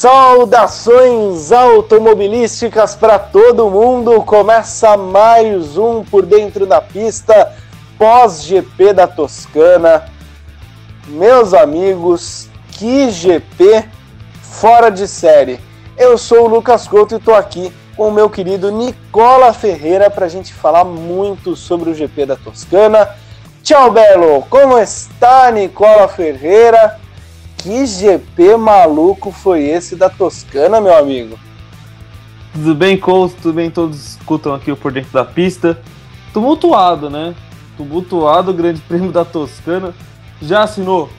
Saudações automobilísticas para todo mundo! Começa mais um por dentro da pista pós-GP da Toscana. Meus amigos, que GP fora de série! Eu sou o Lucas Couto e estou aqui com o meu querido Nicola Ferreira para a gente falar muito sobre o GP da Toscana. Tchau, Belo! Como está, Nicola Ferreira? Que GP maluco foi esse da Toscana, meu amigo? Tudo bem, Couto? Tudo bem? Todos escutam aqui o Por Dentro da Pista. Tumultuado, né? Tumultuado o Grande Prêmio da Toscana. Já assinou?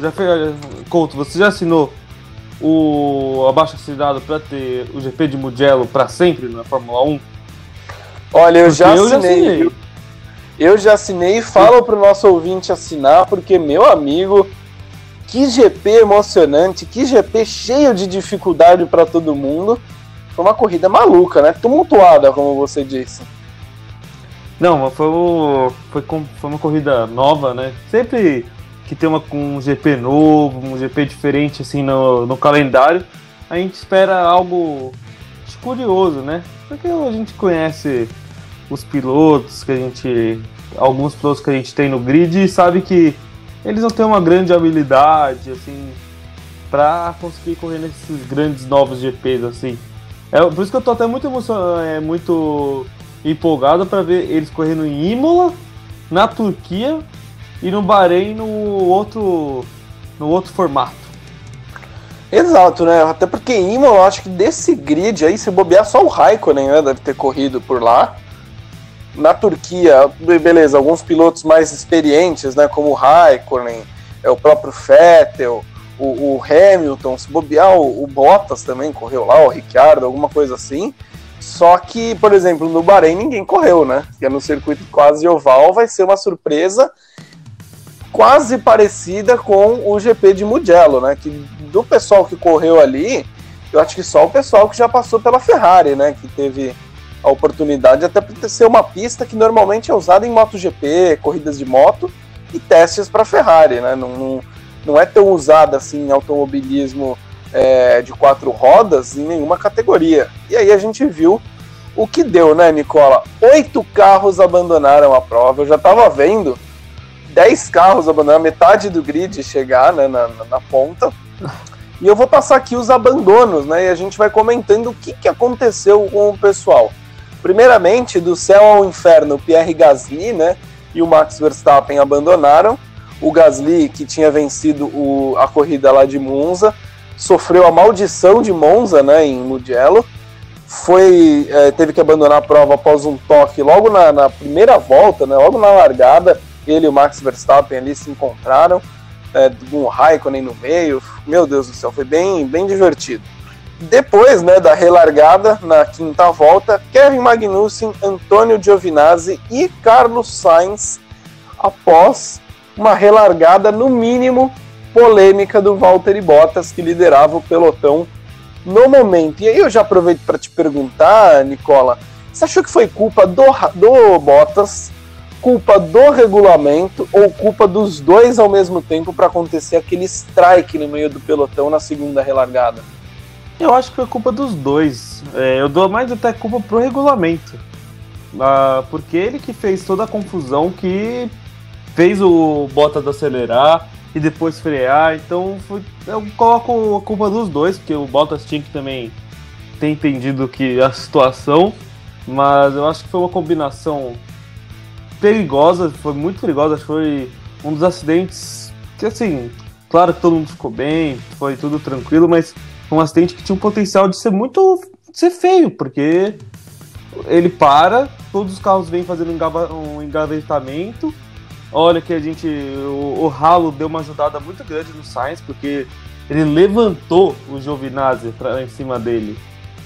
Já fez, Couto, você já assinou o abaixo assinado para ter o GP de Mugello para sempre na Fórmula 1? Olha, eu já eu assinei. Já assinei. Eu já assinei e falo para o nosso ouvinte assinar, porque, meu amigo, que GP emocionante, que GP cheio de dificuldade para todo mundo. Foi uma corrida maluca, né? Tumultuada, como você disse. Não, foi, foi, foi uma corrida nova, né? Sempre que tem uma, um GP novo, um GP diferente assim no, no calendário, a gente espera algo curioso, né? Porque a gente conhece os pilotos que a gente. alguns pilotos que a gente tem no grid e sabe que eles não têm uma grande habilidade, assim, para conseguir correr nesses grandes novos GPs, assim. É, por isso que eu tô até muito emocionado, é, muito empolgado para ver eles correndo em Imola, na Turquia e no Bahrein no outro, no outro formato. Exato, né? Até porque Imola, eu acho que desse grid aí, se bobear, só o Raikkonen né, deve ter corrido por lá na Turquia, beleza, alguns pilotos mais experientes, né, como o Raikkonen, é o próprio Vettel, o, o Hamilton, se bobear, o, o, Bottas também correu lá, o Ricciardo, alguma coisa assim. Só que, por exemplo, no Bahrein ninguém correu, né? Que é no circuito quase oval, vai ser uma surpresa quase parecida com o GP de Mugello, né? Que do pessoal que correu ali, eu acho que só o pessoal que já passou pela Ferrari, né? Que teve a oportunidade, até por ser uma pista que normalmente é usada em MotoGP, corridas de moto e testes para Ferrari, né? Não, não, não, é tão usada assim em automobilismo é, de quatro rodas em nenhuma categoria. E aí a gente viu o que deu, né, Nicola? Oito carros abandonaram a prova. Eu já estava vendo dez carros abandonar metade do grid chegar né, na, na, na ponta. E eu vou passar aqui os abandonos, né? E a gente vai comentando o que, que aconteceu com o pessoal. Primeiramente, do céu ao inferno, Pierre Gasly né, e o Max Verstappen abandonaram. O Gasly, que tinha vencido o, a corrida lá de Monza, sofreu a maldição de Monza né, em Mugello. Foi, é, teve que abandonar a prova após um toque logo na, na primeira volta, né, logo na largada. Ele e o Max Verstappen ali se encontraram, é, com o Raikkonen no meio. Meu Deus do céu, foi bem, bem divertido. Depois né, da relargada, na quinta volta, Kevin Magnussen, Antônio Giovinazzi e Carlos Sainz, após uma relargada, no mínimo, polêmica do Valtteri Bottas, que liderava o pelotão no momento. E aí eu já aproveito para te perguntar, Nicola, você achou que foi culpa do, do Bottas, culpa do regulamento ou culpa dos dois ao mesmo tempo para acontecer aquele strike no meio do pelotão na segunda relargada? Eu acho que foi culpa dos dois. É, eu dou mais até culpa pro regulamento. Ah, porque ele que fez toda a confusão que fez o Bottas acelerar e depois frear. Então foi, eu coloco a culpa dos dois, porque o Bottas tinha que também ter entendido que a situação. Mas eu acho que foi uma combinação perigosa, foi muito perigosa. Acho que foi um dos acidentes que, assim, claro que todo mundo ficou bem, foi tudo tranquilo, mas um acidente que tinha um potencial de ser muito. De ser feio, porque ele para, todos os carros vêm fazendo um engavetamento. Olha que a gente. O, o ralo deu uma ajudada muito grande no Sainz, porque ele levantou o Giovinazzi pra, em cima dele.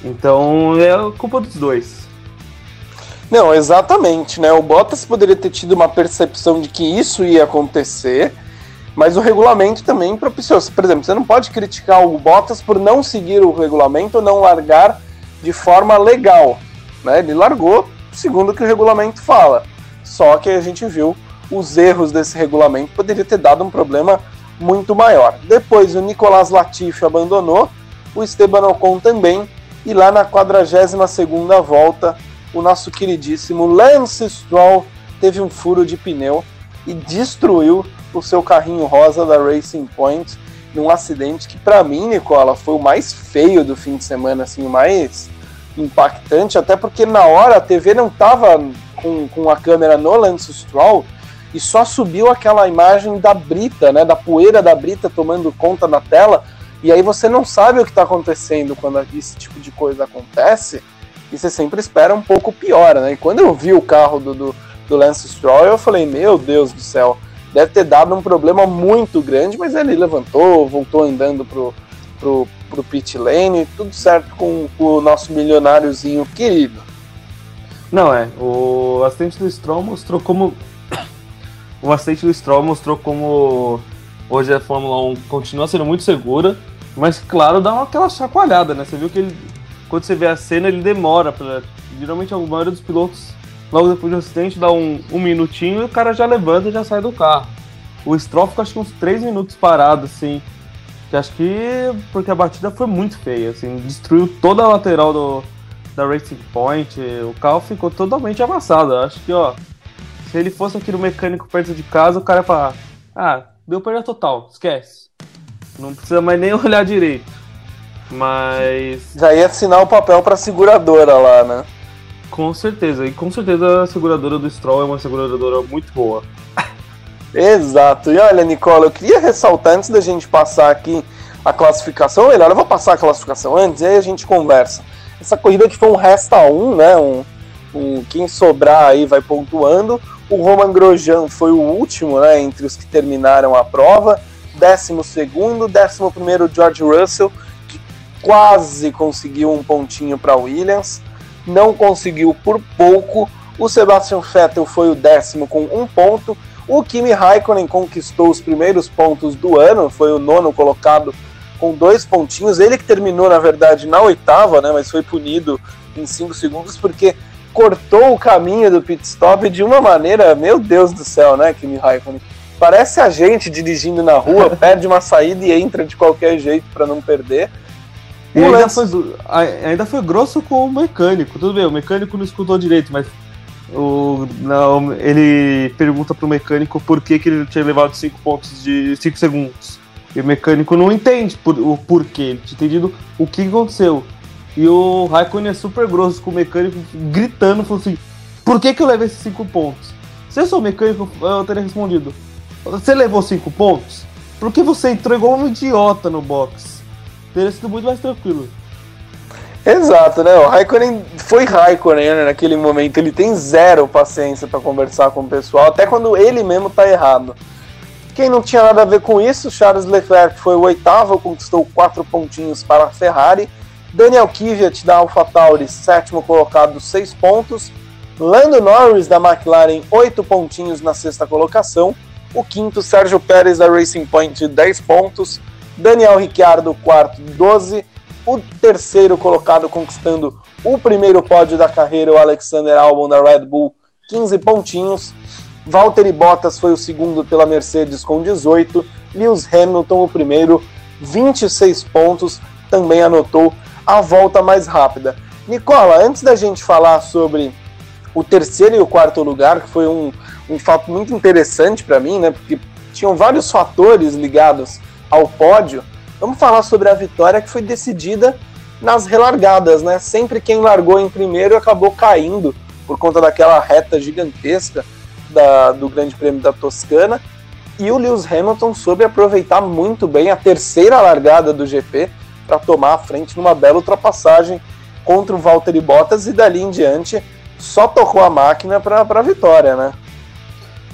Então é culpa dos dois. Não, exatamente, né? O Bottas poderia ter tido uma percepção de que isso ia acontecer mas o regulamento também propiciou. Por exemplo, você não pode criticar o Bottas por não seguir o regulamento ou não largar de forma legal. Né? Ele largou segundo o que o regulamento fala. Só que a gente viu os erros desse regulamento poderia ter dado um problema muito maior. Depois o Nicolas Latifi abandonou, o Esteban Ocon também. E lá na 42 volta, o nosso queridíssimo Lance Stroll teve um furo de pneu e destruiu o seu carrinho rosa da Racing Point num acidente que para mim, Nicola, foi o mais feio do fim de semana, assim, o mais impactante, até porque na hora a TV não tava com, com a câmera no Lance Stroll e só subiu aquela imagem da brita, né, da poeira da brita tomando conta da tela, e aí você não sabe o que está acontecendo quando esse tipo de coisa acontece, e você sempre espera um pouco pior, né? E quando eu vi o carro do, do, do Lance Stroll, eu falei, meu Deus do céu, deve ter dado um problema muito grande, mas ele levantou, voltou andando pro, pro, pro pit lane, tudo certo com, com o nosso milionáriozinho querido. Não, é, o acidente do Stroll mostrou como... o acidente do Stroll mostrou como hoje a Fórmula 1 continua sendo muito segura, mas claro, dá uma, aquela chacoalhada, né? Você viu que ele, quando você vê a cena, ele demora. Pra, geralmente a maioria dos pilotos logo depois do acidente, dá um, um minutinho e o cara já levanta e já sai do carro. O Stroll ficou acho que uns 3 minutos parado, assim. Que acho que porque a batida foi muito feia, assim, destruiu toda a lateral do, da Racing Point, o carro ficou totalmente amassado. Acho que, ó, se ele fosse aqui no mecânico perto de casa, o cara ia falar: Ah, deu perda total, esquece. Não precisa mais nem olhar direito. Mas. Já ia assinar o papel pra seguradora lá, né? Com certeza, e com certeza a seguradora do Stroll é uma seguradora muito boa. Exato. E olha, Nicola, eu queria ressaltar antes da gente passar aqui a classificação, melhor, eu vou passar a classificação antes e aí a gente conversa. Essa corrida que foi um resta um, né? Um, um, quem sobrar aí vai pontuando. O Roman Grosjean foi o último, né? Entre os que terminaram a prova. Décimo segundo, décimo primeiro George Russell, que quase conseguiu um pontinho para Williams não conseguiu por pouco. O Sebastian Vettel foi o décimo com um ponto. O Kimi Raikkonen conquistou os primeiros pontos do ano, foi o nono colocado com dois pontinhos. Ele que terminou, na verdade, na oitava, né, mas foi punido em cinco segundos porque cortou o caminho do pit stop de uma maneira, meu Deus do céu, né, Kimi Raikkonen? Parece a gente dirigindo na rua, perde uma saída e entra de qualquer jeito para não perder. E ainda foi, ainda foi grosso com o mecânico. Tudo bem, o mecânico não escutou direito, mas o, não, ele pergunta pro mecânico por que, que ele tinha levado 5 pontos de 5 segundos. E o mecânico não entende por, o porquê, ele tinha entendido o que aconteceu. E o Raikkonen é super grosso com o mecânico, gritando, falou assim: Por que, que eu levei esses 5 pontos? Se eu sou mecânico, eu teria respondido: Você levou 5 pontos? Por que você entrou igual um idiota no box? Teria sido muito mais tranquilo. Exato, né? O Raikkonen foi Raikkonen né? naquele momento. Ele tem zero paciência para conversar com o pessoal, até quando ele mesmo tá errado. Quem não tinha nada a ver com isso, Charles Leclerc foi o oitavo, conquistou quatro pontinhos para a Ferrari. Daniel Kvyat da AlphaTauri, sétimo colocado, seis pontos. Lando Norris da McLaren, oito pontinhos na sexta colocação. O quinto, Sérgio Pérez da Racing Point, 10 pontos. Daniel Ricciardo, quarto, 12. O terceiro colocado conquistando o primeiro pódio da carreira, o Alexander Albon da Red Bull, 15 pontinhos. Valtteri Bottas foi o segundo pela Mercedes com 18. Lewis Hamilton, o primeiro, 26 pontos, também anotou a volta mais rápida. Nicola, antes da gente falar sobre o terceiro e o quarto lugar, que foi um, um fato muito interessante para mim, né? Porque tinham vários fatores ligados ao pódio, vamos falar sobre a vitória que foi decidida nas relargadas, né? Sempre quem largou em primeiro acabou caindo por conta daquela reta gigantesca da, do Grande Prêmio da Toscana. E o Lewis Hamilton soube aproveitar muito bem a terceira largada do GP para tomar a frente numa bela ultrapassagem contra o Valtteri Bottas e dali em diante só tocou a máquina para a vitória, né?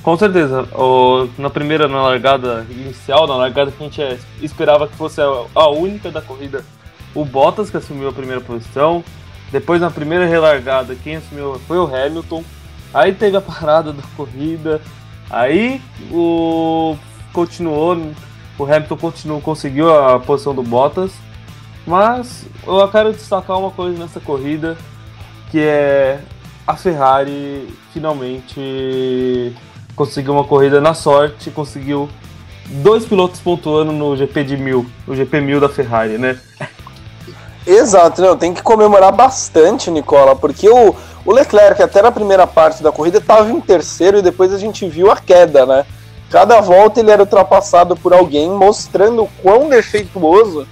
Com certeza. O, na primeira, na largada inicial, na largada que a gente esperava que fosse a, a única da corrida, o Bottas que assumiu a primeira posição. Depois, na primeira relargada, quem assumiu foi o Hamilton. Aí teve a parada da corrida. Aí o continuou, o Hamilton continuou, conseguiu a posição do Bottas. Mas eu quero destacar uma coisa nessa corrida, que é a Ferrari finalmente conseguiu uma corrida na sorte, conseguiu dois pilotos pontuando no GP de mil, o GP mil da Ferrari, né? Exato, não, tem que comemorar bastante, Nicola, porque o, o Leclerc, até na primeira parte da corrida, estava em terceiro e depois a gente viu a queda, né? Cada volta ele era ultrapassado por alguém, mostrando o quão defeituoso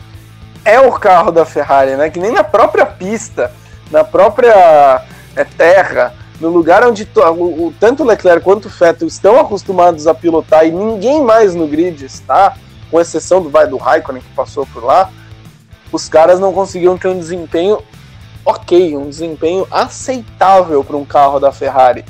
é o carro da Ferrari, né? Que nem na própria pista, na própria é, terra, no lugar onde o, o, tanto o Leclerc quanto o Vettel estão acostumados a pilotar e ninguém mais no grid está, com exceção do, vai, do Raikkonen que passou por lá, os caras não conseguiam ter um desempenho ok, um desempenho aceitável para um carro da Ferrari.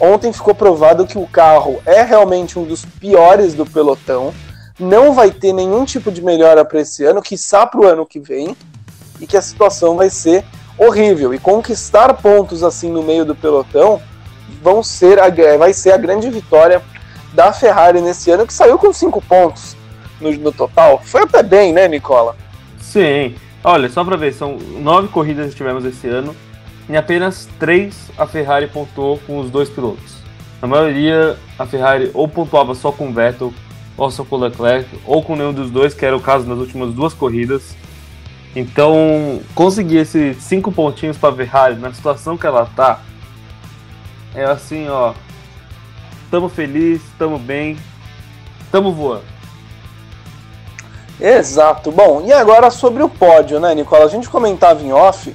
Ontem ficou provado que o carro é realmente um dos piores do pelotão, não vai ter nenhum tipo de melhora para esse ano, que para o ano que vem, e que a situação vai ser horrível. E conquistar pontos assim no meio do pelotão vão ser a, vai ser a grande vitória da Ferrari nesse ano, que saiu com cinco pontos no, no total. Foi até bem, né, Nicola? Sim. Olha, só para ver, são nove corridas que tivemos esse ano. Em apenas três a Ferrari pontuou com os dois pilotos. Na maioria, a Ferrari ou pontuava só com Vettel, ou só com Leclerc, ou com nenhum dos dois, que era o caso nas últimas duas corridas. Então, conseguir esses cinco pontinhos para a Ferrari na situação que ela tá, é assim, ó. Tamo feliz, tamo bem, tamo voando. Exato. Bom, e agora sobre o pódio, né, Nicola? A gente comentava em off,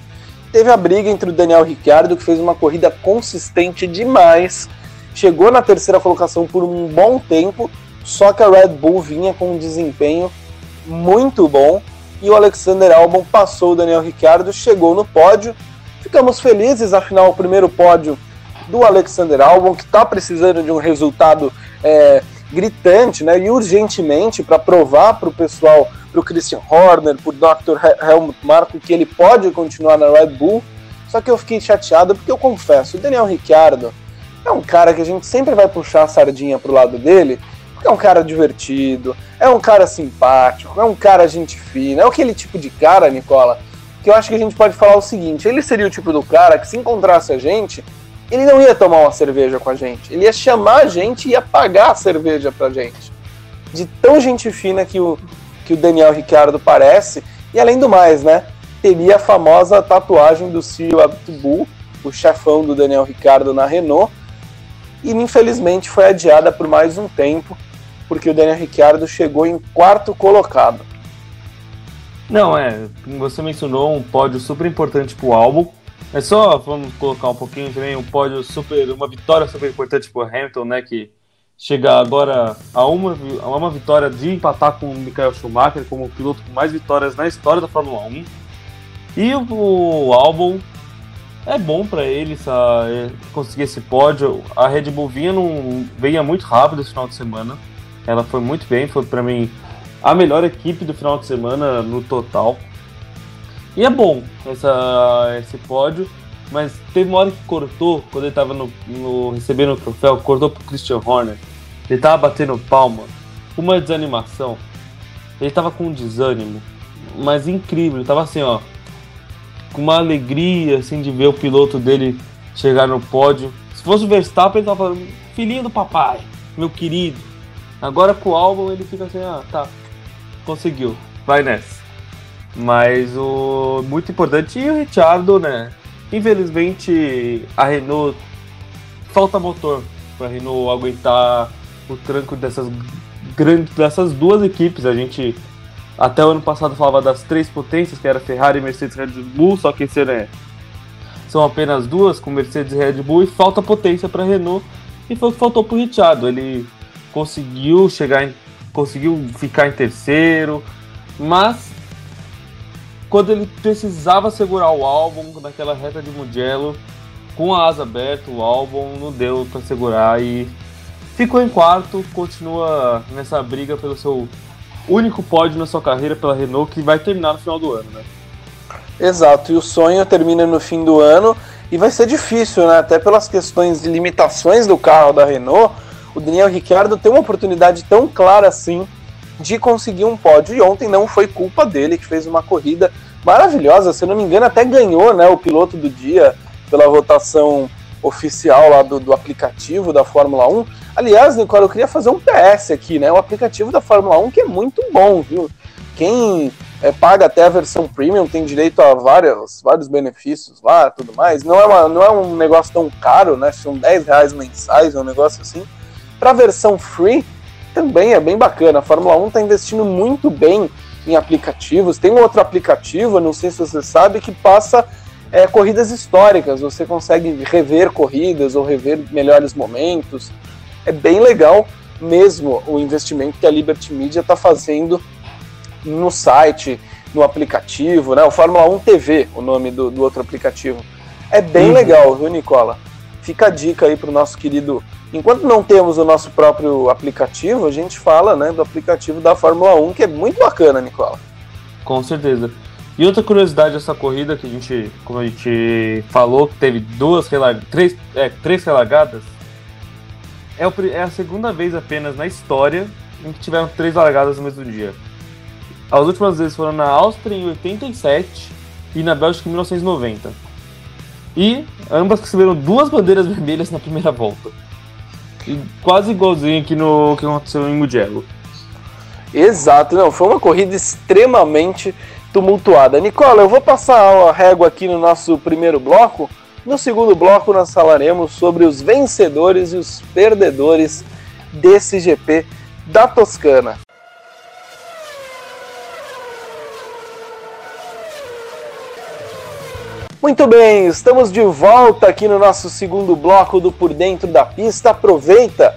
teve a briga entre o Daniel Ricciardo, que fez uma corrida consistente demais, chegou na terceira colocação por um bom tempo, só que a Red Bull vinha com um desempenho muito bom e o Alexander Albon passou o Daniel Ricciardo, chegou no pódio. Ficamos felizes, afinal, o primeiro pódio do Alexander Albon, que está precisando de um resultado é, gritante né, e urgentemente para provar para o pessoal, para o Christian Horner, para o Dr. Helmut Marko, que ele pode continuar na Red Bull. Só que eu fiquei chateado porque eu confesso, o Daniel Ricciardo é um cara que a gente sempre vai puxar a sardinha pro lado dele, é um cara divertido, é um cara simpático, é um cara gente fina, é aquele tipo de cara, Nicola, que eu acho que a gente pode falar o seguinte: ele seria o tipo do cara que se encontrasse a gente, ele não ia tomar uma cerveja com a gente. Ele ia chamar a gente e ia pagar a cerveja pra gente. De tão gente fina que o, que o Daniel Ricciardo parece. E além do mais, né? Teria a famosa tatuagem do Cyril Abitbull, o chefão do Daniel Ricciardo na Renault. E infelizmente foi adiada por mais um tempo, porque o Daniel Ricciardo chegou em quarto colocado. Não, é, você mencionou um pódio super importante pro álbum, é só, vamos colocar um pouquinho também, um pódio super, uma vitória super importante para Hamilton, né, que chega agora a uma, a uma vitória de empatar com o Michael Schumacher como o piloto com mais vitórias na história da Fórmula 1. E o, o álbum é bom para ele essa, conseguir esse pódio. A Red Bull vinha, num, vinha muito rápido esse final de semana. Ela foi muito bem, foi para mim a melhor equipe do final de semana no total. E é bom essa, esse pódio, mas teve uma hora que cortou, quando ele tava no, no, recebendo o troféu, cortou pro Christian Horner. Ele tava batendo palma, uma desanimação. Ele tava com um desânimo, mas incrível. Ele tava assim, ó, com uma alegria assim de ver o piloto dele chegar no pódio. Se fosse o Verstappen, ele tava falando, filhinho do papai, meu querido. Agora com o álbum ele fica assim, ah, tá, conseguiu, vai nessa. Mas o muito importante e o Richardo, né? Infelizmente a Renault falta motor para a Renault aguentar o tranco dessas grandes dessas duas equipes. A gente até o ano passado falava das três potências, que era Ferrari, Mercedes, Red Bull, só que esse ano é, são apenas duas com Mercedes e Red Bull e falta potência para Renault. E foi o que faltou para o Richardo. Ele conseguiu chegar em, conseguiu ficar em terceiro, mas quando ele precisava segurar o álbum naquela reta de Mugello, com a asa aberta, o álbum não deu para segurar e ficou em quarto, continua nessa briga pelo seu único pódio na sua carreira pela Renault que vai terminar no final do ano, né? Exato, e o sonho termina no fim do ano e vai ser difícil, né? Até pelas questões de limitações do carro da Renault, o Daniel Ricciardo tem uma oportunidade tão clara assim de conseguir um pódio. E ontem não foi culpa dele, que fez uma corrida maravilhosa. Se não me engano, até ganhou né, o piloto do dia pela votação oficial lá do, do aplicativo da Fórmula 1. Aliás, Nicole, eu queria fazer um PS aqui, né? O aplicativo da Fórmula 1 que é muito bom, viu? Quem é, paga até a versão premium, tem direito a vários, vários benefícios lá tudo mais. Não é, uma, não é um negócio tão caro, né? São 10 reais mensais, é um negócio assim. Para a versão free, também é bem bacana. A Fórmula 1 está investindo muito bem em aplicativos. Tem um outro aplicativo, não sei se você sabe, que passa é, corridas históricas. Você consegue rever corridas ou rever melhores momentos. É bem legal mesmo o investimento que a Liberty Media está fazendo no site, no aplicativo, né? O Fórmula 1 TV, o nome do, do outro aplicativo. É bem uhum. legal, viu, Nicola? Fica a dica aí para o nosso querido. Enquanto não temos o nosso próprio aplicativo, a gente fala né, do aplicativo da Fórmula 1, que é muito bacana, Nicola. Com certeza. E outra curiosidade dessa corrida que a gente, como a gente falou, que teve duas três, é, três relargadas, é, o, é a segunda vez apenas na história em que tiveram três largadas no mesmo dia. As últimas vezes foram na Áustria em 87 e na Bélgica em 1990. E ambas receberam duas bandeiras vermelhas na primeira volta. Quase igualzinho aqui no que aconteceu em Mugello. Exato, não, foi uma corrida extremamente tumultuada. Nicola, eu vou passar a régua aqui no nosso primeiro bloco. No segundo bloco, nós falaremos sobre os vencedores e os perdedores desse GP da Toscana. Muito bem, estamos de volta aqui no nosso segundo bloco do Por Dentro da Pista. Aproveita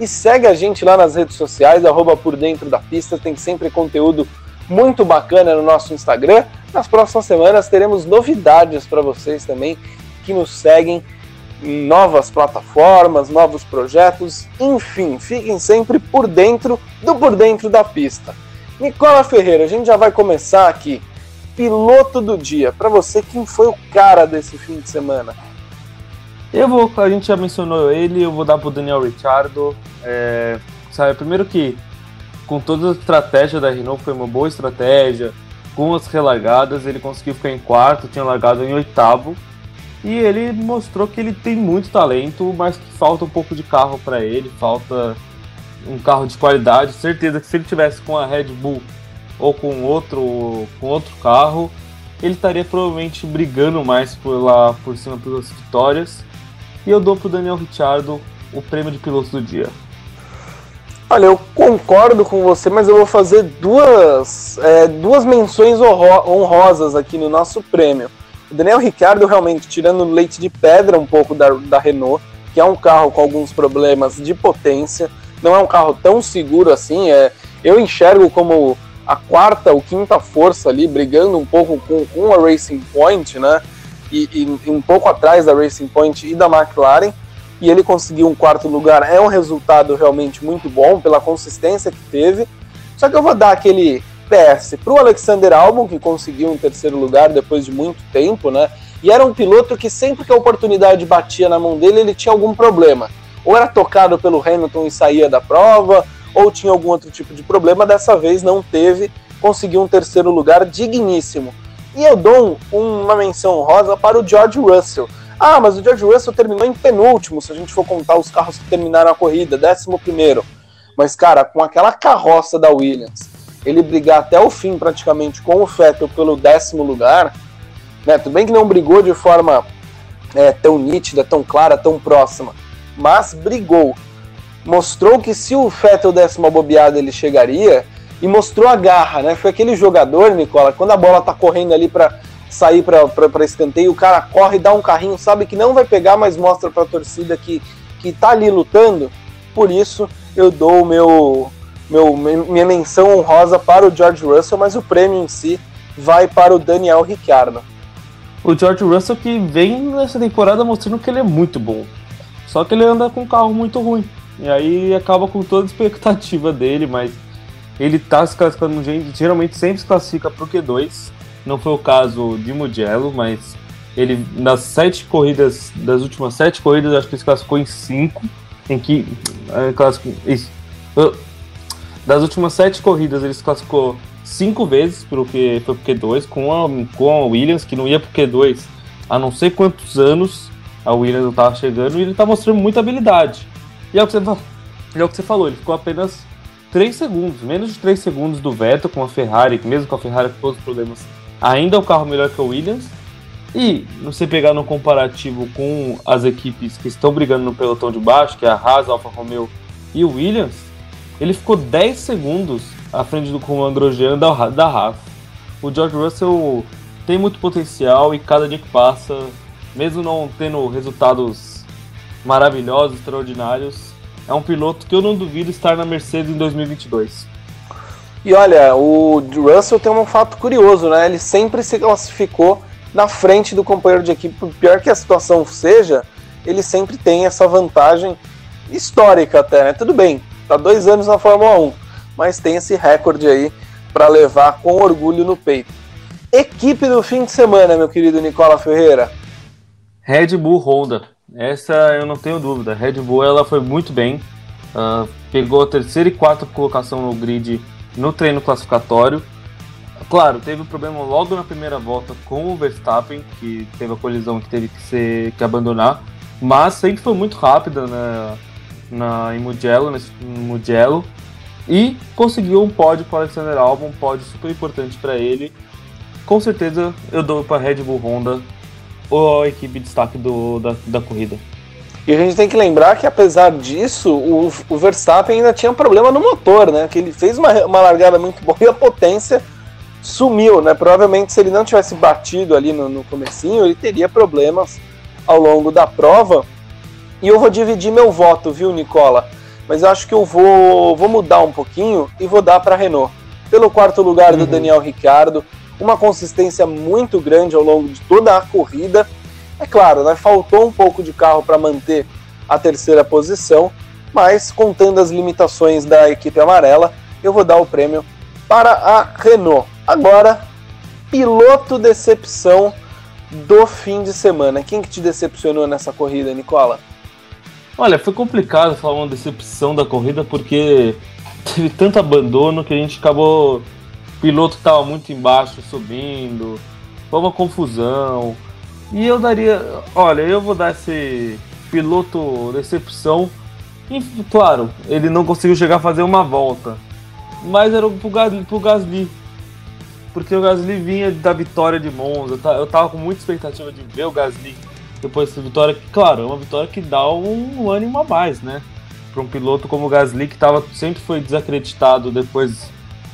e segue a gente lá nas redes sociais, arroba Por Dentro da Pista, tem sempre conteúdo muito bacana no nosso Instagram. Nas próximas semanas teremos novidades para vocês também que nos seguem em novas plataformas, novos projetos, enfim, fiquem sempre por dentro do Por Dentro da Pista. Nicola Ferreira, a gente já vai começar aqui piloto do dia. Para você, quem foi o cara desse fim de semana? Eu vou, a gente já mencionou ele, eu vou dar pro Daniel Ricciardo. É, sabe, primeiro que com toda a estratégia da Renault foi uma boa estratégia. Com as relargadas, ele conseguiu ficar em quarto, tinha largado em oitavo. E ele mostrou que ele tem muito talento, mas que falta um pouco de carro para ele, falta um carro de qualidade. Certeza que se ele tivesse com a Red Bull ou com outro, com outro carro, ele estaria provavelmente brigando mais por lá por cima pelas vitórias. E eu dou para o Daniel Ricciardo o prêmio de piloto do dia. Olha, eu concordo com você, mas eu vou fazer duas, é, duas menções honrosas aqui no nosso prêmio. O Daniel Ricciardo realmente tirando leite de pedra um pouco da, da Renault, que é um carro com alguns problemas de potência, não é um carro tão seguro assim. É, eu enxergo como a quarta ou quinta força ali, brigando um pouco com, com a Racing Point, né? E, e, e, um pouco atrás da Racing Point e da McLaren. E ele conseguiu um quarto lugar. É um resultado realmente muito bom pela consistência que teve. Só que eu vou dar aquele PS para o Alexander Albon, que conseguiu um terceiro lugar depois de muito tempo, né? E era um piloto que sempre que a oportunidade batia na mão dele, ele tinha algum problema. Ou era tocado pelo Hamilton e saía da prova, ou tinha algum outro tipo de problema, dessa vez não teve, conseguiu um terceiro lugar digníssimo. E eu dou uma menção rosa para o George Russell. Ah, mas o George Russell terminou em penúltimo, se a gente for contar os carros que terminaram a corrida, décimo primeiro. Mas, cara, com aquela carroça da Williams, ele brigar até o fim praticamente com o Vettel pelo décimo lugar, né? Tudo bem que não brigou de forma é, tão nítida, tão clara, tão próxima, mas brigou mostrou que se o Vettel desse uma bobeada ele chegaria e mostrou a garra, né? Foi aquele jogador, Nicola, quando a bola tá correndo ali para sair para escanteio, o cara corre, dá um carrinho, sabe que não vai pegar, mas mostra para a torcida que, que tá ali lutando. Por isso eu dou meu, meu minha menção honrosa para o George Russell, mas o prêmio em si vai para o Daniel Ricciardo. O George Russell que vem nessa temporada mostrando que ele é muito bom. Só que ele anda com um carro muito ruim. E aí acaba com toda a expectativa dele, mas ele tá se classificando, geralmente sempre se classifica pro Q2. Não foi o caso de Mugello, mas ele nas sete corridas, das últimas sete corridas, acho que ele se classificou em cinco. Em que. É. Das últimas sete corridas, ele se classificou cinco vezes pro que foi pro Q2, com a, com a Williams, que não ia pro Q2 há não sei quantos anos. A Williams não tava chegando e ele tá mostrando muita habilidade. E é o que você, é o que você falou, ele ficou apenas 3 segundos, menos de 3 segundos do Vettel com a Ferrari, mesmo com a Ferrari com todos os problemas, ainda é um carro melhor que o Williams. E você pegar no comparativo com as equipes que estão brigando no pelotão de baixo, que é a Haas, Alfa Romeo e o Williams, ele ficou 10 segundos à frente do Romain Grosjean da, da Haas. O George Russell tem muito potencial e cada dia que passa, mesmo não tendo resultados maravilhosos, extraordinários, é um piloto que eu não duvido estar na Mercedes em 2022. E olha, o Russell tem um fato curioso, né? Ele sempre se classificou na frente do companheiro de equipe. Por pior que a situação seja, ele sempre tem essa vantagem histórica até, né? Tudo bem, tá dois anos na Fórmula 1, mas tem esse recorde aí para levar com orgulho no peito. Equipe do fim de semana, meu querido Nicola Ferreira. Red Bull Honda. Essa eu não tenho dúvida. Red Bull ela foi muito bem. Uh, pegou a terceira e quarta colocação no grid no treino classificatório. Claro, teve um problema logo na primeira volta com o Verstappen, que teve a colisão que teve que, ser, que abandonar. Mas sempre foi muito rápida na, na, em Mugello, nesse, Mugello. E conseguiu um pódio para o Alexander Albon, um pódio super importante para ele. Com certeza eu dou para Red Bull Honda ou a equipe de destaque do, da, da corrida. E a gente tem que lembrar que, apesar disso, o, o Verstappen ainda tinha um problema no motor, né? Que ele fez uma, uma largada muito boa e a potência sumiu, né? Provavelmente, se ele não tivesse batido ali no, no comecinho, ele teria problemas ao longo da prova. E eu vou dividir meu voto, viu, Nicola? Mas eu acho que eu vou, vou mudar um pouquinho e vou dar para Renault. Pelo quarto lugar uhum. do Daniel Ricciardo, uma consistência muito grande ao longo de toda a corrida. É claro, né, faltou um pouco de carro para manter a terceira posição, mas contando as limitações da equipe amarela, eu vou dar o prêmio para a Renault. Agora, piloto decepção do fim de semana. Quem que te decepcionou nessa corrida, Nicola? Olha, foi complicado falar uma decepção da corrida porque teve tanto abandono que a gente acabou piloto estava muito embaixo, subindo, foi uma confusão. E eu daria, olha, eu vou dar esse piloto decepção. E, claro, ele não conseguiu chegar a fazer uma volta, mas era pro Gasly, pro Gasly porque o Gasly vinha da vitória de Monza. Eu tava com muita expectativa de ver o Gasly depois dessa vitória. Claro, é uma vitória que dá um ânimo a mais, né? Para um piloto como o Gasly, que tava, sempre foi desacreditado depois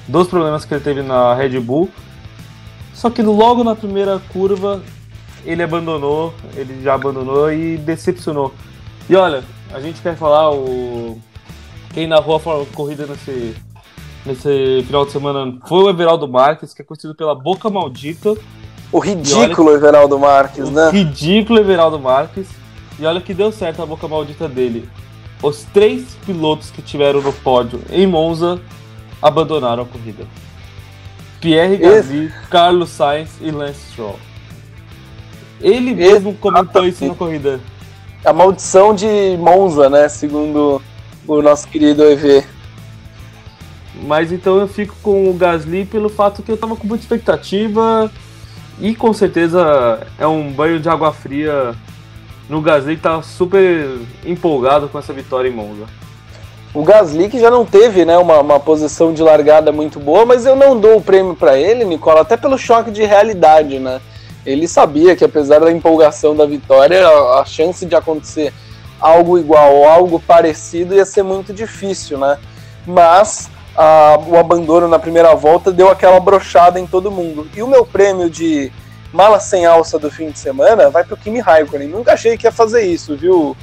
dos problemas que ele teve na Red Bull. Só que logo na primeira curva ele abandonou, ele já abandonou e decepcionou. E olha, a gente quer falar o quem narrou a corrida nesse nesse final de semana foi o Everaldo Marques, que é conhecido pela boca maldita. O ridículo olha, Everaldo Marques, né? Ridículo Everaldo Marques. E olha que deu certo a boca maldita dele. Os três pilotos que tiveram no pódio em Monza abandonaram a corrida. Pierre Gasly, Esse... Carlos Sainz e Lance Stroll. Ele mesmo Esse... comentou isso na corrida. A maldição de Monza, né? Segundo o nosso querido EV. Mas então eu fico com o Gasly pelo fato que eu tava com muita expectativa e com certeza é um banho de água fria no Gasly que tá super empolgado com essa vitória em Monza. O Gasly que já não teve né, uma, uma posição de largada muito boa, mas eu não dou o prêmio para ele, Nicola, até pelo choque de realidade, né? Ele sabia que apesar da empolgação da vitória, a, a chance de acontecer algo igual ou algo parecido ia ser muito difícil, né? Mas a, o abandono na primeira volta deu aquela brochada em todo mundo. E o meu prêmio de mala sem alça do fim de semana vai para o Kimi Raikkonen. Nunca achei que ia fazer isso, viu,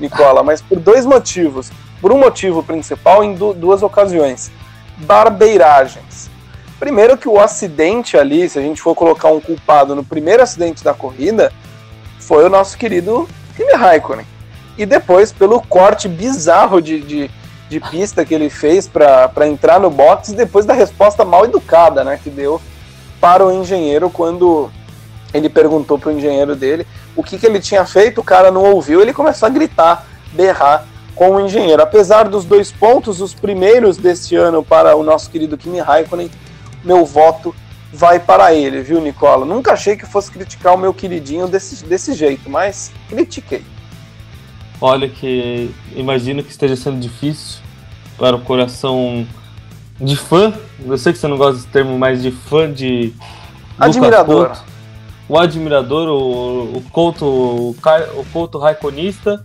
Nicola? Mas por dois motivos por um motivo principal em duas ocasiões: barbeiragens. Primeiro, que o acidente ali, se a gente for colocar um culpado no primeiro acidente da corrida, foi o nosso querido Kimi Raikkonen. E depois, pelo corte bizarro de, de, de pista que ele fez para entrar no box, depois da resposta mal educada né, que deu para o engenheiro quando ele perguntou para o engenheiro dele o que, que ele tinha feito, o cara não ouviu, ele começou a gritar, berrar com o engenheiro. Apesar dos dois pontos, os primeiros deste ano para o nosso querido Kimi Raikkonen, meu voto vai para ele, viu, Nicola? Nunca achei que fosse criticar o meu queridinho desse, desse jeito, mas critiquei. Olha que imagino que esteja sendo difícil para o coração de fã. Eu sei que você não gosta desse termo, mas de fã de. Admirador. Couto, o admirador, o, o Couto, o, o Couto Raiconista.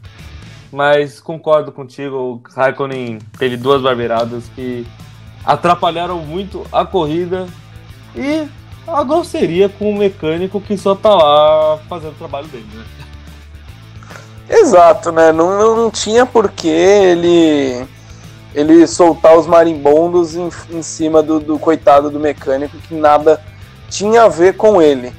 Mas concordo contigo, o Raikkonen teve duas barbeiradas que atrapalharam muito a corrida e a grosseria com o mecânico que só tá lá fazendo o trabalho dele, né? Exato, né? Não, não, tinha por que ele ele soltar os marimbondos em, em cima do, do, coitado do mecânico que nada tinha a ver com ele.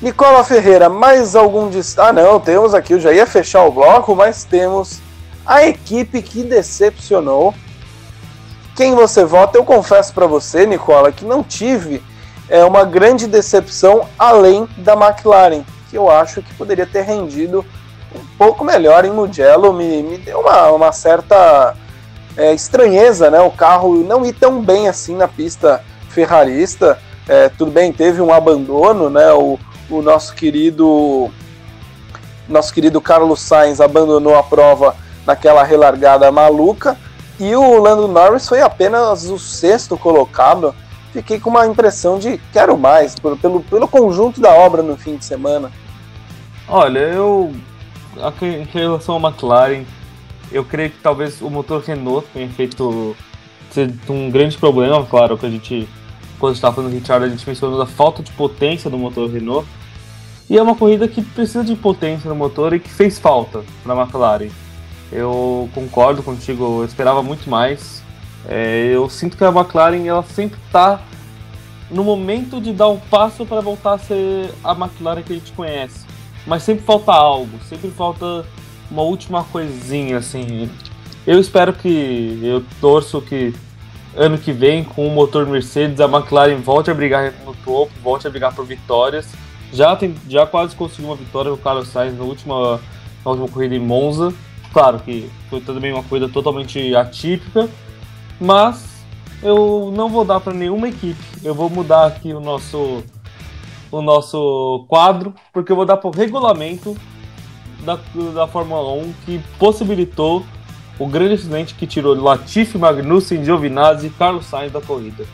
Nicola Ferreira, mais algum destaque? Ah, não, temos aqui, eu já ia fechar o bloco, mas temos a equipe que decepcionou. Quem você vota? Eu confesso para você, Nicola, que não tive é, uma grande decepção além da McLaren, que eu acho que poderia ter rendido um pouco melhor em Mugello. Me, me deu uma, uma certa é, estranheza, né? O carro não ir tão bem assim na pista ferrarista. É, tudo bem, teve um abandono, né? O, o nosso querido nosso querido Carlos Sainz abandonou a prova naquela relargada maluca e o Lando Norris foi apenas o sexto colocado. Fiquei com uma impressão de quero mais pelo, pelo conjunto da obra no fim de semana. Olha, eu em relação à McLaren, eu creio que talvez o motor Renault tenha feito um grande problema, claro, que a gente, quando estava falando do Richard, a gente mencionou a falta de potência do motor Renault. E é uma corrida que precisa de potência no motor e que fez falta para a McLaren. Eu concordo contigo, eu esperava muito mais. É, eu sinto que a McLaren ela sempre está no momento de dar um passo para voltar a ser a McLaren que a gente conhece. Mas sempre falta algo, sempre falta uma última coisinha, assim. Eu espero que. Eu torço que ano que vem, com o motor Mercedes, a McLaren volte a brigar no topo, volte a brigar por vitórias. Já, tem, já quase conseguiu uma vitória com o Carlos Sainz na última, na última corrida em Monza. Claro que foi também uma corrida totalmente atípica, mas eu não vou dar para nenhuma equipe. Eu vou mudar aqui o nosso o nosso quadro, porque eu vou dar para o regulamento da, da Fórmula 1 que possibilitou o grande acidente que tirou Latifi, Magnussen, Giovinazzi e Carlos Sainz da corrida.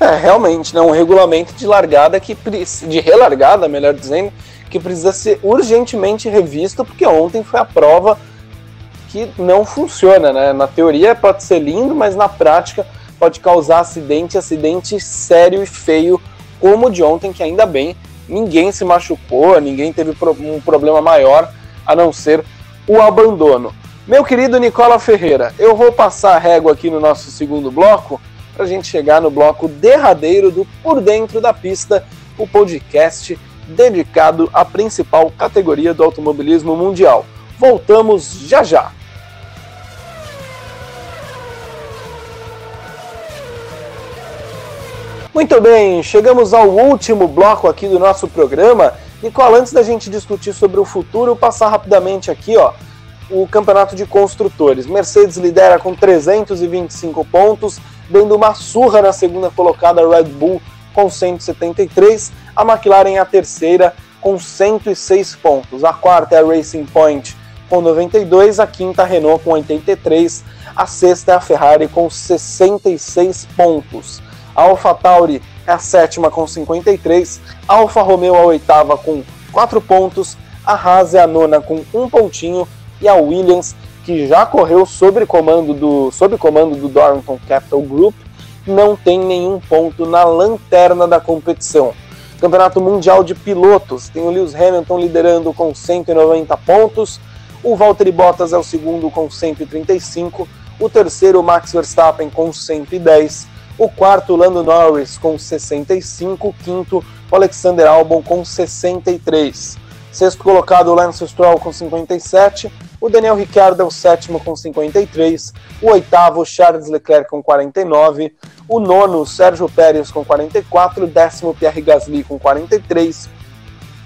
É, realmente, né, um regulamento de largada que de relargada, melhor dizendo, que precisa ser urgentemente revisto, porque ontem foi a prova que não funciona, né? Na teoria pode ser lindo, mas na prática pode causar acidente, acidente sério e feio, como o de ontem, que ainda bem ninguém se machucou, ninguém teve um problema maior a não ser o abandono. Meu querido Nicola Ferreira, eu vou passar a régua aqui no nosso segundo bloco para a gente chegar no bloco derradeiro do Por Dentro da Pista, o podcast dedicado à principal categoria do automobilismo mundial. Voltamos já já. Muito bem, chegamos ao último bloco aqui do nosso programa. Nicola, antes da gente discutir sobre o futuro, passar rapidamente aqui, ó, o campeonato de construtores. Mercedes lidera com 325 pontos, dando uma surra na segunda colocada Red Bull com 173, a McLaren é a terceira com 106 pontos, a quarta é a Racing Point com 92, a quinta a Renault com 83, a sexta é a Ferrari com 66 pontos. A AlphaTauri é a sétima com 53, a Alfa Romeo a oitava com 4 pontos, a Haas é a nona com um pontinho e a Williams, que já correu sob comando do, sob comando do Dorrington Capital Group, não tem nenhum ponto na lanterna da competição. Campeonato Mundial de Pilotos tem o Lewis Hamilton liderando com 190 pontos, o Valtteri Bottas é o segundo com 135, o terceiro Max Verstappen com 110, o quarto Lando Norris com 65, o quinto Alexander Albon com 63. Sexto colocado Lance Stroll com 57, o Daniel Ricciardo é o sétimo com 53, o oitavo Charles Leclerc com 49, o nono Sérgio Pérez com 44, o décimo Pierre Gasly com 43,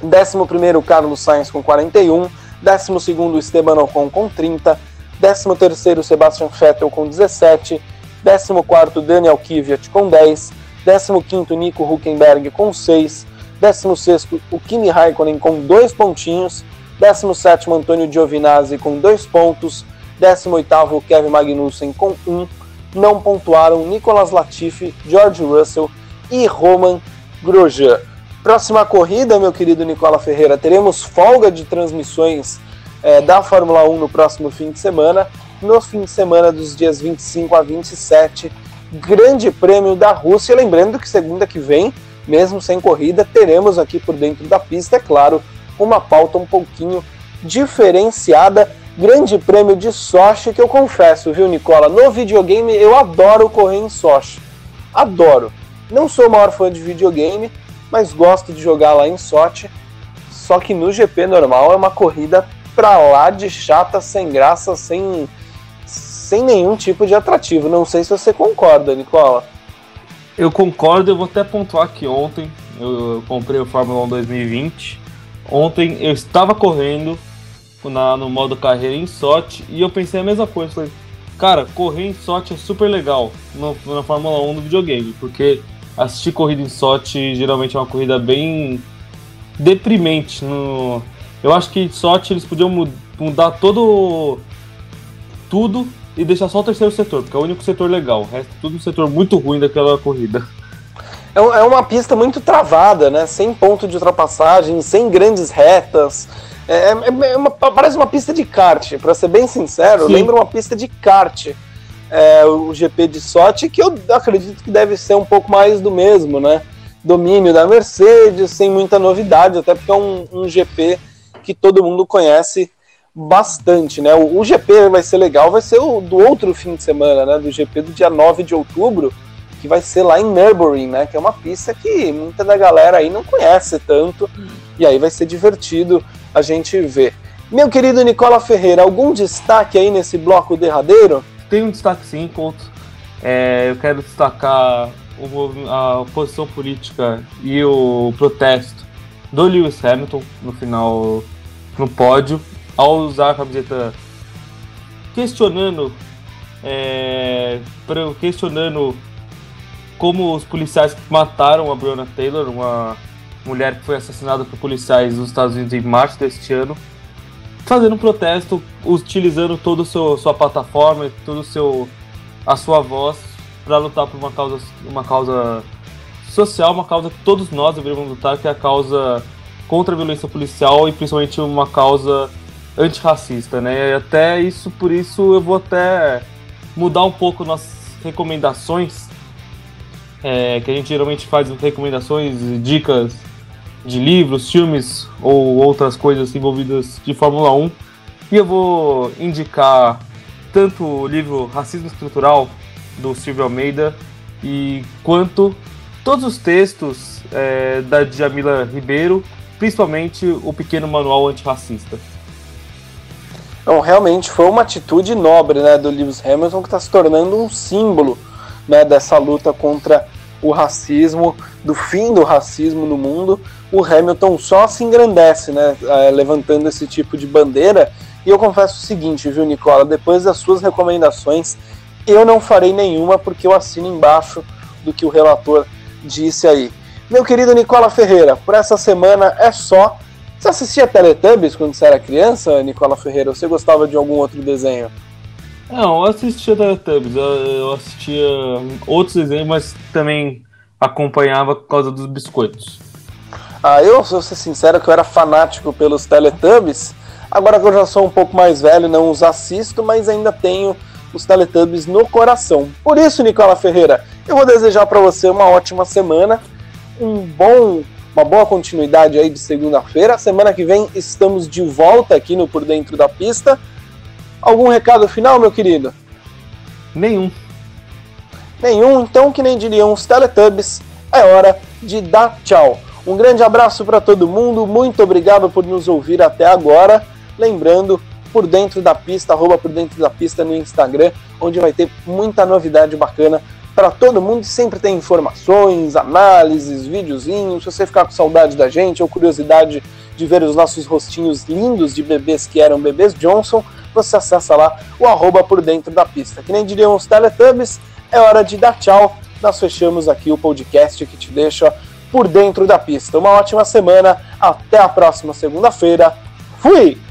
décimo primeiro Carlos Sainz com 41, décimo segundo Esteban Ocon com 30, décimo terceiro Sebastian Vettel com 17, 14º Daniel Kvyat com 10, 15º Nico Huckenberg com 6, 16º o Kimi Raikkonen com 2 pontinhos, 17º Antônio Giovinazzi com 2 pontos, 18º Kevin Magnussen com 1. Não pontuaram Nicolas Latifi, George Russell e Roman Grosjean. Próxima corrida, meu querido Nicola Ferreira, teremos folga de transmissões é, da Fórmula 1 no próximo fim de semana. No fim de semana dos dias 25 a 27, Grande Prêmio da Rússia. Lembrando que segunda que vem, mesmo sem corrida, teremos aqui por dentro da pista, é claro, uma pauta um pouquinho diferenciada. Grande Prêmio de Sochi, que eu confesso, viu, Nicola? No videogame eu adoro correr em Sochi. Adoro. Não sou o maior fã de videogame, mas gosto de jogar lá em Sochi. Só que no GP normal é uma corrida pra lá de chata, sem graça, sem, sem nenhum tipo de atrativo. Não sei se você concorda, Nicola. Eu concordo, eu vou até pontuar que ontem eu comprei o Fórmula 1 2020. Ontem eu estava correndo na, no modo carreira em Sochi e eu pensei a mesma coisa. Falei, cara, correr em Sochi é super legal no, na Fórmula 1 do videogame, porque assistir corrida em Sochi geralmente é uma corrida bem deprimente. No, eu acho que em Sochi eles podiam mudar todo tudo e deixar só o terceiro setor, porque é o único setor legal. O resto é tudo um setor muito ruim daquela corrida. É, é uma pista muito travada, né? Sem ponto de ultrapassagem, sem grandes retas. É, é, é uma, parece uma pista de kart, para ser bem sincero, Sim. lembra uma pista de kart. É, o GP de Sochi, que eu acredito que deve ser um pouco mais do mesmo, né? Domínio da Mercedes, sem muita novidade, até porque é um, um GP que todo mundo conhece bastante, né? O, o, GP vai ser legal, vai ser o do outro fim de semana, né? Do GP do dia 9 de outubro, que vai ser lá em Nürburgring, né? Que é uma pista que muita da galera aí não conhece tanto, e aí vai ser divertido a gente ver. Meu querido Nicola Ferreira, algum destaque aí nesse bloco derradeiro? Tem um destaque sim, Couto. É, eu quero destacar o, a posição política e o protesto do Lewis Hamilton no final no pódio ao usar a camiseta questionando é, questionando como os policiais que mataram a Breonna Taylor, uma mulher que foi assassinada por policiais nos Estados Unidos em março deste ano, fazendo um protesto, utilizando toda a sua plataforma, todo seu a sua voz para lutar por uma causa uma causa social, uma causa que todos nós deveríamos lutar, que é a causa contra a violência policial e principalmente uma causa antirracista, né? E até isso, por isso eu vou até mudar um pouco nossas recomendações, é, que a gente geralmente faz recomendações, dicas de livros, filmes ou outras coisas envolvidas de Fórmula 1. E eu vou indicar tanto o livro Racismo Estrutural, do Silvio Almeida, e quanto todos os textos é, da Djamila Ribeiro, principalmente o Pequeno Manual Antirracista. Então, realmente foi uma atitude nobre né, do Lewis Hamilton que está se tornando um símbolo né, dessa luta contra o racismo, do fim do racismo no mundo. O Hamilton só se engrandece, né, é, levantando esse tipo de bandeira. E eu confesso o seguinte, viu, Nicola? Depois das suas recomendações, eu não farei nenhuma porque eu assino embaixo do que o relator disse aí. Meu querido Nicola Ferreira, por essa semana é só. Você assistia Teletubbies quando você era criança, Nicola Ferreira? Você gostava de algum outro desenho? Não, eu assistia Teletubbies, eu assistia outros desenhos, mas também acompanhava por causa dos biscoitos. Ah, eu, vou ser sincero, que eu era fanático pelos Teletubbies. Agora que eu já sou um pouco mais velho, não os assisto, mas ainda tenho os Teletubbies no coração. Por isso, Nicola Ferreira, eu vou desejar para você uma ótima semana, um bom, uma boa continuidade aí de segunda-feira. Semana que vem estamos de volta aqui no Por Dentro da Pista. Algum recado final, meu querido? Nenhum. Nenhum, então que nem diriam os Teletubbies, é hora de dar tchau. Um grande abraço para todo mundo, muito obrigado por nos ouvir até agora. Lembrando, por dentro da pista, arroba por dentro da pista no Instagram, onde vai ter muita novidade bacana para todo mundo. Sempre tem informações, análises, videozinhos. Se você ficar com saudade da gente ou curiosidade de ver os nossos rostinhos lindos de bebês que eram bebês Johnson, você acessa lá o arroba por dentro da pista. Que nem diriam os Teletubbies, é hora de dar tchau. Nós fechamos aqui o podcast que te deixa por dentro da pista. Uma ótima semana, até a próxima segunda-feira. Fui!